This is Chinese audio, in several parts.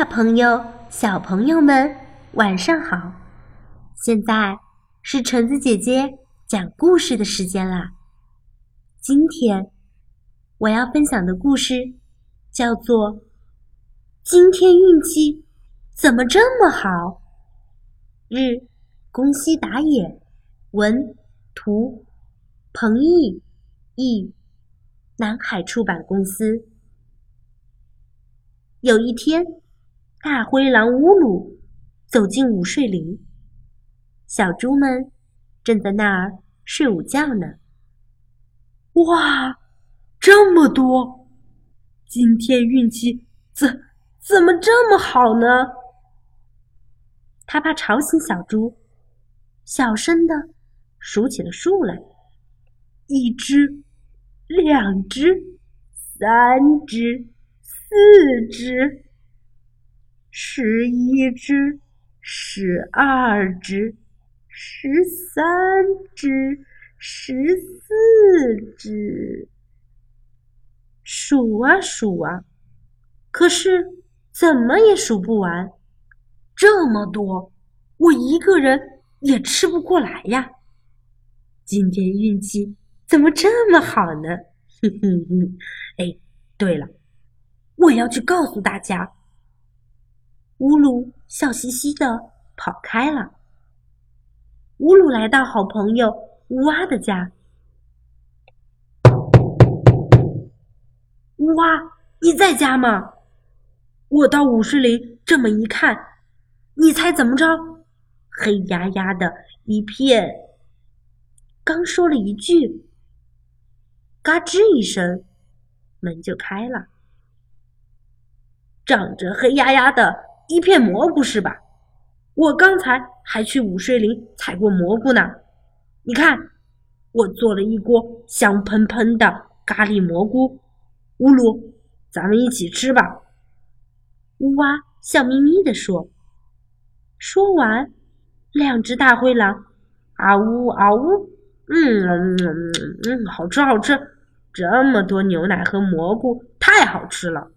大朋友、小朋友们，晚上好！现在是橙子姐姐讲故事的时间啦。今天我要分享的故事叫做《今天运气怎么这么好》。日，宫西达也，文，图，彭毅，译，南海出版公司。有一天。大灰狼乌鲁走进午睡林，小猪们正在那儿睡午觉呢。哇，这么多！今天运气怎怎么这么好呢？他怕吵醒小猪，小声的数起了数来：一只，两只，三只，四只。十一只，十二只，十三只，十四只。数啊数啊，可是怎么也数不完，这么多，我一个人也吃不过来呀。今天运气怎么这么好呢？哼哼哼！哎，对了，我要去告诉大家。乌鲁笑嘻嘻的跑开了。乌鲁来到好朋友乌蛙的家。乌蛙，你在家吗？我到午睡林这么一看，你猜怎么着？黑压压的一片。刚说了一句，嘎吱一声，门就开了。长着黑压压的。一片蘑菇是吧？我刚才还去午睡林采过蘑菇呢。你看，我做了一锅香喷喷的咖喱蘑菇。乌鲁，咱们一起吃吧。乌蛙笑眯眯地说。说完，两只大灰狼啊呜啊呜，嗯嗯嗯，好吃好吃，这么多牛奶和蘑菇，太好吃了。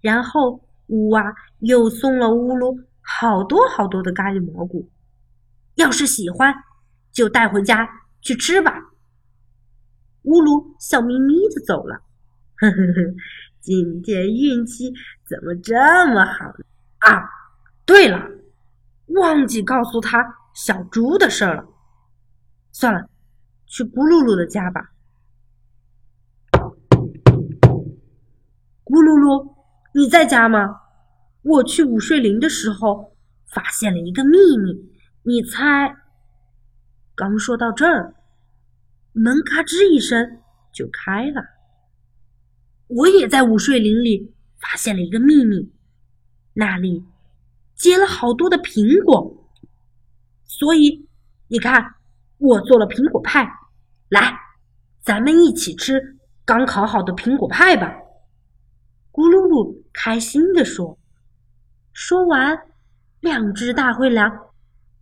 然后。乌蛙又送了乌鲁好多好多的咖喱蘑菇，要是喜欢，就带回家去吃吧。乌鲁笑眯眯的走了。呵呵呵，今天运气怎么这么好呢啊？对了，忘记告诉他小猪的事了。算了，去咕噜噜的家吧。咕噜噜。你在家吗？我去午睡林的时候发现了一个秘密，你猜？刚说到这儿，门嘎吱一声就开了。我也在午睡林里发现了一个秘密，那里结了好多的苹果，所以你看，我做了苹果派，来，咱们一起吃刚烤好的苹果派吧。咕噜噜开心地说：“说完，两只大灰狼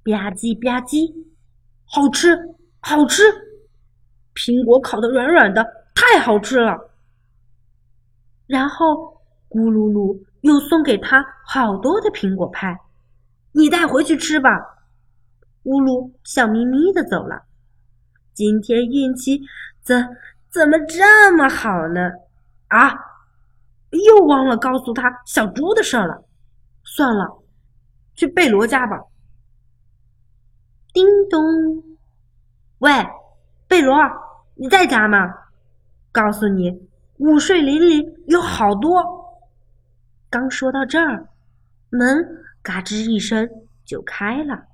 吧唧吧唧，好吃，好吃！苹果烤的软软的，太好吃了。”然后咕噜噜又送给他好多的苹果派，你带回去吃吧。乌鲁笑眯眯的走了。今天运气怎怎么这么好呢？啊！又忘了告诉他小猪的事了，算了，去贝罗家吧。叮咚，喂，贝罗，你在家吗？告诉你，午睡林里有好多。刚说到这儿，门嘎吱一声就开了。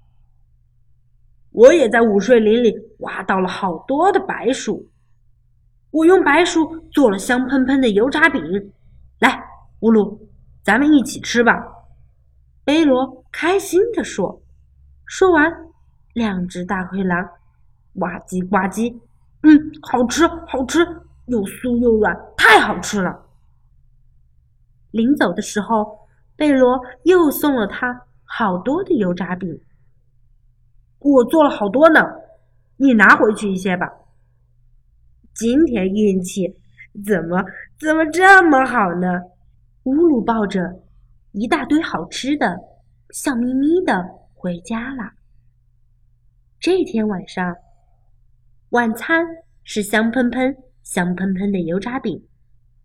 我也在午睡林里挖到了好多的白薯，我用白薯做了香喷喷的油炸饼。来，乌鲁，咱们一起吃吧。贝罗开心地说。说完，两只大灰狼呱唧呱唧，嗯，好吃，好吃，又酥又软，太好吃了。临走的时候，贝罗又送了他好多的油炸饼。我做了好多呢，你拿回去一些吧。今天运气。怎么怎么这么好呢？乌鲁抱着一大堆好吃的，笑眯眯的回家了。这天晚上，晚餐是香喷喷、香喷喷的油炸饼，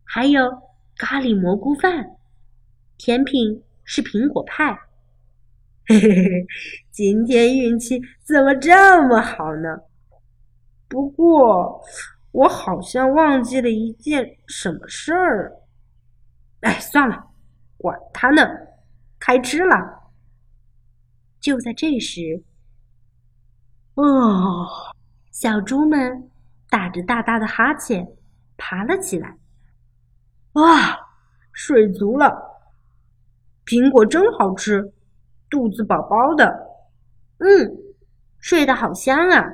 还有咖喱蘑菇饭，甜品是苹果派。嘿嘿嘿，今天运气怎么这么好呢？不过，我好像忘记了一件什么事儿。哎，算了，管他呢，开吃了。就在这时，哦，小猪们打着大大的哈欠，爬了起来。啊，睡足了，苹果真好吃，肚子饱饱的。嗯，睡得好香啊。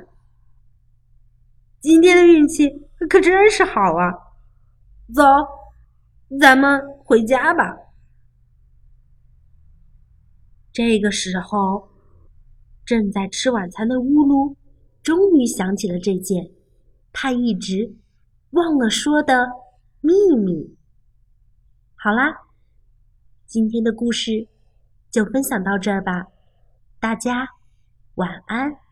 今天的运气可真是好啊！走，咱们回家吧。这个时候，正在吃晚餐的乌鲁终于想起了这件他一直忘了说的秘密。好啦，今天的故事就分享到这儿吧，大家晚安。